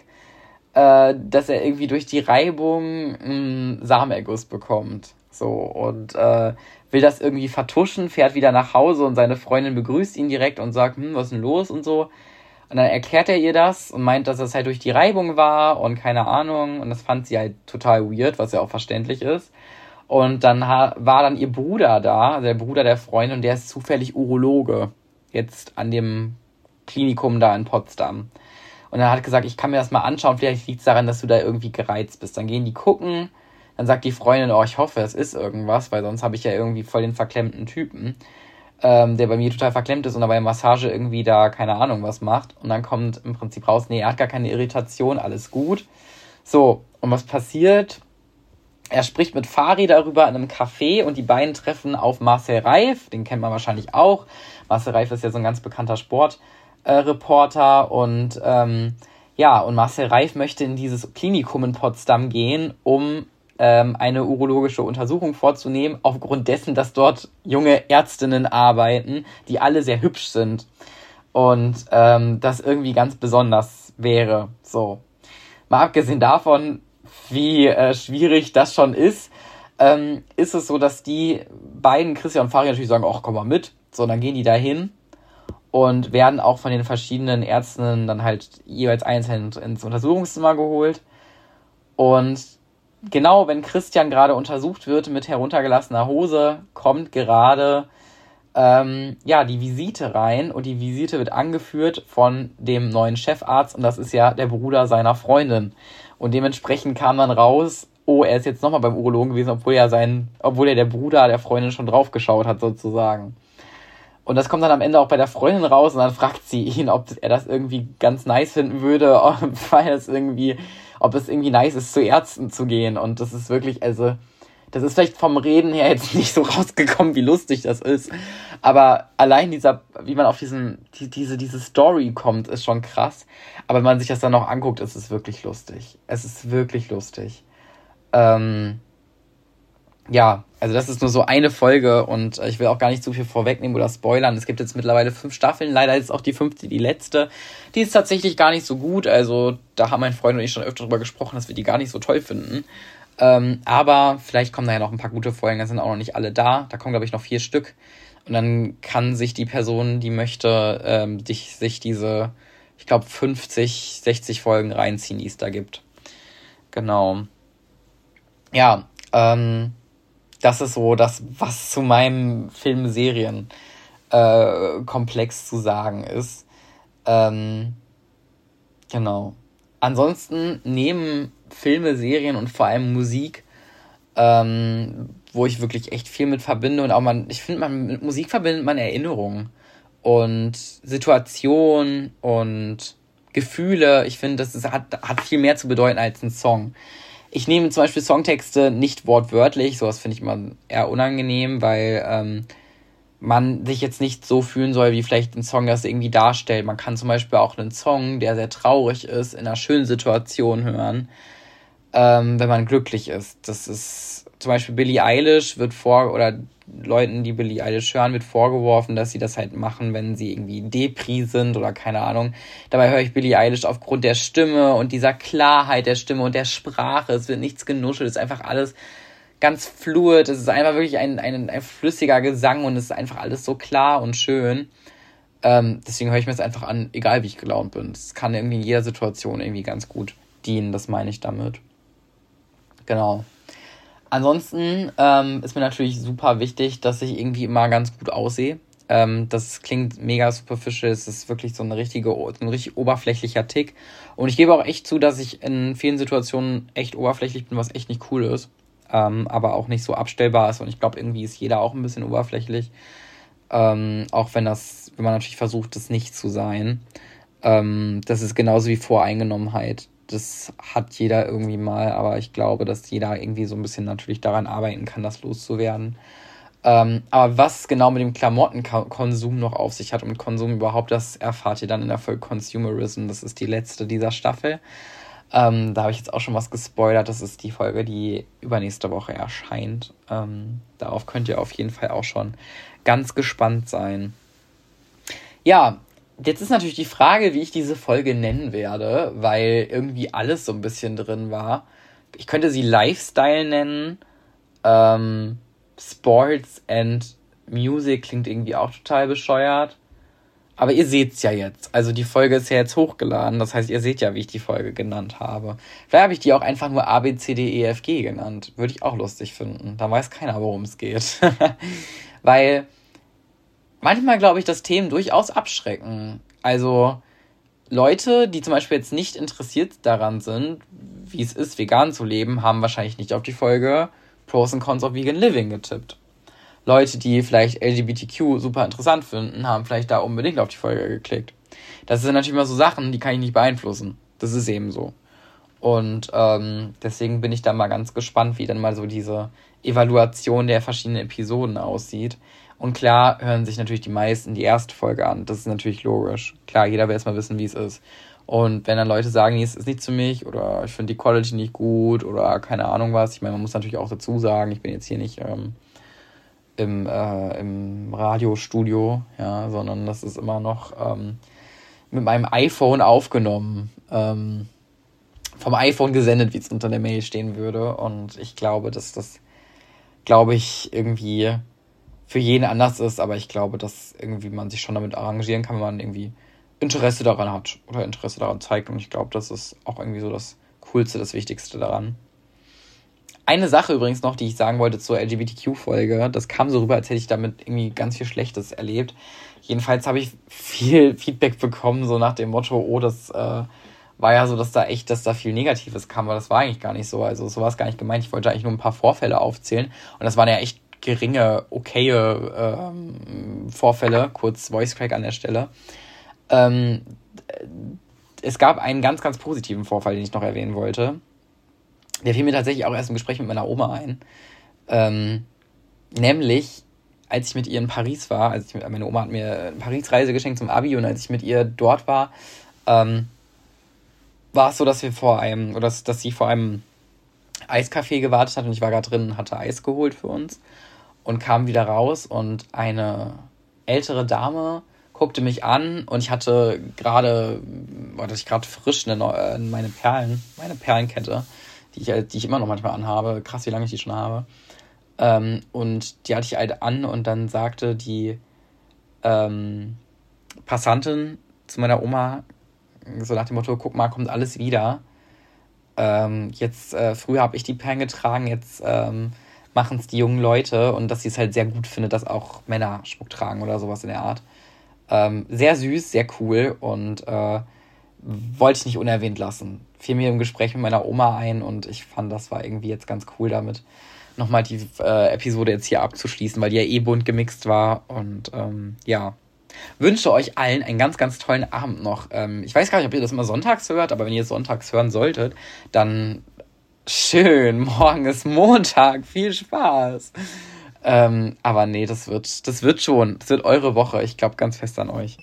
äh, dass er irgendwie durch die Reibung einen Samenerguss bekommt. So, und äh, will das irgendwie vertuschen, fährt wieder nach Hause und seine Freundin begrüßt ihn direkt und sagt, hm, was ist denn los und so. Und dann erklärt er ihr das und meint, dass das halt durch die Reibung war und keine Ahnung. Und das fand sie halt total weird, was ja auch verständlich ist. Und dann war dann ihr Bruder da, also der Bruder der Freundin, und der ist zufällig Urologe. Jetzt an dem Klinikum da in Potsdam. Und er hat gesagt, ich kann mir das mal anschauen, vielleicht liegt es daran, dass du da irgendwie gereizt bist. Dann gehen die gucken, dann sagt die Freundin, oh, ich hoffe, es ist irgendwas, weil sonst habe ich ja irgendwie voll den verklemmten Typen ähm, der bei mir total verklemmt ist und dabei Massage irgendwie da keine Ahnung was macht. Und dann kommt im Prinzip raus, nee, er hat gar keine Irritation, alles gut. So, und was passiert? Er spricht mit Fari darüber in einem Café und die beiden treffen auf Marcel Reif, den kennt man wahrscheinlich auch. Marcel Reif ist ja so ein ganz bekannter Sportreporter äh, und ähm, ja, und Marcel Reif möchte in dieses Klinikum in Potsdam gehen, um ähm, eine urologische Untersuchung vorzunehmen, aufgrund dessen, dass dort junge Ärztinnen arbeiten, die alle sehr hübsch sind. Und ähm, das irgendwie ganz besonders wäre. So. Mal abgesehen davon, wie äh, schwierig das schon ist, ähm, ist es so, dass die beiden, Christian und Fari, natürlich sagen, ach, komm mal mit. So, dann gehen die da hin und werden auch von den verschiedenen Ärztinnen dann halt jeweils einzeln ins Untersuchungszimmer geholt. Und genau, wenn Christian gerade untersucht wird mit heruntergelassener Hose, kommt gerade ähm, ja die Visite rein und die Visite wird angeführt von dem neuen Chefarzt und das ist ja der Bruder seiner Freundin. Und dementsprechend kam dann raus, oh, er ist jetzt nochmal beim Urologen gewesen, obwohl er sein, obwohl er der Bruder der Freundin schon draufgeschaut hat, sozusagen. Und das kommt dann am Ende auch bei der Freundin raus und dann fragt sie ihn, ob er das irgendwie ganz nice finden würde, weil es irgendwie ob es irgendwie nice ist, zu Ärzten zu gehen. Und das ist wirklich, also, das ist vielleicht vom Reden her jetzt nicht so rausgekommen, wie lustig das ist. Aber allein dieser, wie man auf diesen, die, diese, diese Story kommt, ist schon krass. Aber wenn man sich das dann noch anguckt, ist es wirklich lustig. Es ist wirklich lustig. Ähm, ja, also das ist nur so eine Folge und ich will auch gar nicht zu viel vorwegnehmen oder spoilern. Es gibt jetzt mittlerweile fünf Staffeln, leider ist auch die fünfte die letzte. Die ist tatsächlich gar nicht so gut, also da haben mein Freund und ich schon öfter drüber gesprochen, dass wir die gar nicht so toll finden. Ähm, aber vielleicht kommen da ja noch ein paar gute Folgen, da sind auch noch nicht alle da. Da kommen, glaube ich, noch vier Stück. Und dann kann sich die Person, die möchte, ähm, dich, sich diese, ich glaube, 50, 60 Folgen reinziehen, die es da gibt. Genau. Ja, ähm, das ist so das, was zu meinem Film-Serien-Komplex äh, zu sagen ist. Ähm, genau. Ansonsten neben Filme, Serien und vor allem Musik, ähm, wo ich wirklich echt viel mit verbinde und auch man, ich finde, man mit Musik verbindet man Erinnerungen und Situationen und Gefühle. Ich finde, das ist, hat, hat viel mehr zu bedeuten als ein Song ich nehme zum Beispiel Songtexte nicht wortwörtlich, sowas finde ich immer eher unangenehm, weil ähm, man sich jetzt nicht so fühlen soll, wie vielleicht ein Song das irgendwie darstellt. Man kann zum Beispiel auch einen Song, der sehr traurig ist, in einer schönen Situation hören, ähm, wenn man glücklich ist. Das ist zum Beispiel Billie Eilish wird vor, oder Leuten, die Billie Eilish hören, wird vorgeworfen, dass sie das halt machen, wenn sie irgendwie Depri sind oder keine Ahnung. Dabei höre ich Billie Eilish aufgrund der Stimme und dieser Klarheit der Stimme und der Sprache. Es wird nichts genuschelt, es ist einfach alles ganz fluid. Es ist einfach wirklich ein, ein, ein flüssiger Gesang und es ist einfach alles so klar und schön. Ähm, deswegen höre ich mir es einfach an, egal wie ich gelaunt bin. Es kann irgendwie in jeder Situation irgendwie ganz gut dienen, das meine ich damit. Genau. Ansonsten ähm, ist mir natürlich super wichtig, dass ich irgendwie immer ganz gut aussehe. Ähm, das klingt mega superficial, es ist wirklich so eine richtige, ein richtig oberflächlicher Tick. Und ich gebe auch echt zu, dass ich in vielen Situationen echt oberflächlich bin, was echt nicht cool ist. Ähm, aber auch nicht so abstellbar ist. Und ich glaube, irgendwie ist jeder auch ein bisschen oberflächlich. Ähm, auch wenn das, wenn man natürlich versucht, das nicht zu sein. Ähm, das ist genauso wie Voreingenommenheit das hat jeder irgendwie mal, aber ich glaube, dass jeder irgendwie so ein bisschen natürlich daran arbeiten kann, das loszuwerden. Ähm, aber was genau mit dem Klamottenkonsum noch auf sich hat und Konsum überhaupt, das erfahrt ihr dann in der Folge Consumerism. Das ist die letzte dieser Staffel. Ähm, da habe ich jetzt auch schon was gespoilert. Das ist die Folge, die übernächste Woche erscheint. Ähm, darauf könnt ihr auf jeden Fall auch schon ganz gespannt sein. Ja, Jetzt ist natürlich die Frage, wie ich diese Folge nennen werde, weil irgendwie alles so ein bisschen drin war. Ich könnte sie Lifestyle nennen. Ähm, Sports and Music klingt irgendwie auch total bescheuert. Aber ihr seht's ja jetzt. Also die Folge ist ja jetzt hochgeladen. Das heißt, ihr seht ja, wie ich die Folge genannt habe. Vielleicht habe ich die auch einfach nur A, B, C, D, E, F, G genannt. Würde ich auch lustig finden. Da weiß keiner, worum es geht. Weil manchmal glaube ich, dass Themen durchaus abschrecken. Also Leute, die zum Beispiel jetzt nicht interessiert daran sind, wie es ist, vegan zu leben, haben wahrscheinlich nicht auf die Folge Pros and Cons of Vegan Living getippt. Leute, die vielleicht LGBTQ super interessant finden, haben vielleicht da unbedingt auf die Folge geklickt. Das sind natürlich immer so Sachen, die kann ich nicht beeinflussen. Das ist eben so. Und ähm, deswegen bin ich da mal ganz gespannt, wie dann mal so diese Evaluation der verschiedenen Episoden aussieht. Und klar hören sich natürlich die meisten die erste Folge an. Das ist natürlich logisch. Klar, jeder will erstmal wissen, wie es ist. Und wenn dann Leute sagen, nee, es ist nicht für mich oder ich finde die Quality nicht gut oder keine Ahnung was, ich meine, man muss natürlich auch dazu sagen, ich bin jetzt hier nicht ähm, im, äh, im Radiostudio, ja, sondern das ist immer noch ähm, mit meinem iPhone aufgenommen. Ähm, vom iPhone gesendet, wie es unter der Mail stehen würde. Und ich glaube, dass das, glaube ich, irgendwie für jeden anders ist, aber ich glaube, dass irgendwie man sich schon damit arrangieren kann, wenn man irgendwie Interesse daran hat oder Interesse daran zeigt. Und ich glaube, das ist auch irgendwie so das Coolste, das Wichtigste daran. Eine Sache übrigens noch, die ich sagen wollte zur LGBTQ-Folge, das kam so rüber, als hätte ich damit irgendwie ganz viel Schlechtes erlebt. Jedenfalls habe ich viel Feedback bekommen, so nach dem Motto, oh, das äh, war ja so, dass da echt, dass da viel Negatives kam, aber das war eigentlich gar nicht so. Also so war es gar nicht gemeint. Ich wollte eigentlich nur ein paar Vorfälle aufzählen. Und das waren ja echt geringe, okaye ähm, Vorfälle, kurz Voice Crack an der Stelle. Ähm, es gab einen ganz, ganz positiven Vorfall, den ich noch erwähnen wollte. Der fiel mir tatsächlich auch erst im Gespräch mit meiner Oma ein. Ähm, nämlich, als ich mit ihr in Paris war, als ich meine Oma hat mir eine Paris-Reise geschenkt zum Abi und als ich mit ihr dort war, ähm, war es so, dass wir vor einem, oder dass, dass sie vor einem Eiscafé gewartet hat und ich war gerade drin und hatte Eis geholt für uns und kam wieder raus und eine ältere Dame guckte mich an und ich hatte gerade, war ich gerade frisch eine, äh, meine Perlen, meine Perlenkette, die ich, die ich immer noch manchmal anhabe. Krass, wie lange ich die schon habe. Ähm, und die hatte ich halt an und dann sagte die ähm, Passantin zu meiner Oma, so nach dem Motto, guck mal, kommt alles wieder. Ähm, jetzt, äh, früher habe ich die Perlen getragen, jetzt ähm, machen es die jungen Leute und dass sie es halt sehr gut findet, dass auch Männer Schmuck tragen oder sowas in der Art. Ähm, sehr süß, sehr cool und äh, wollte ich nicht unerwähnt lassen. Fiel mir im Gespräch mit meiner Oma ein und ich fand, das war irgendwie jetzt ganz cool damit, nochmal die äh, Episode jetzt hier abzuschließen, weil die ja eh bunt gemixt war und ähm, ja. Wünsche euch allen einen ganz, ganz tollen Abend noch. Ähm, ich weiß gar nicht, ob ihr das immer sonntags hört, aber wenn ihr es sonntags hören solltet, dann schön, morgen ist Montag, viel Spaß. Ähm, aber nee, das wird, das wird schon. Das wird eure Woche. Ich glaube ganz fest an euch.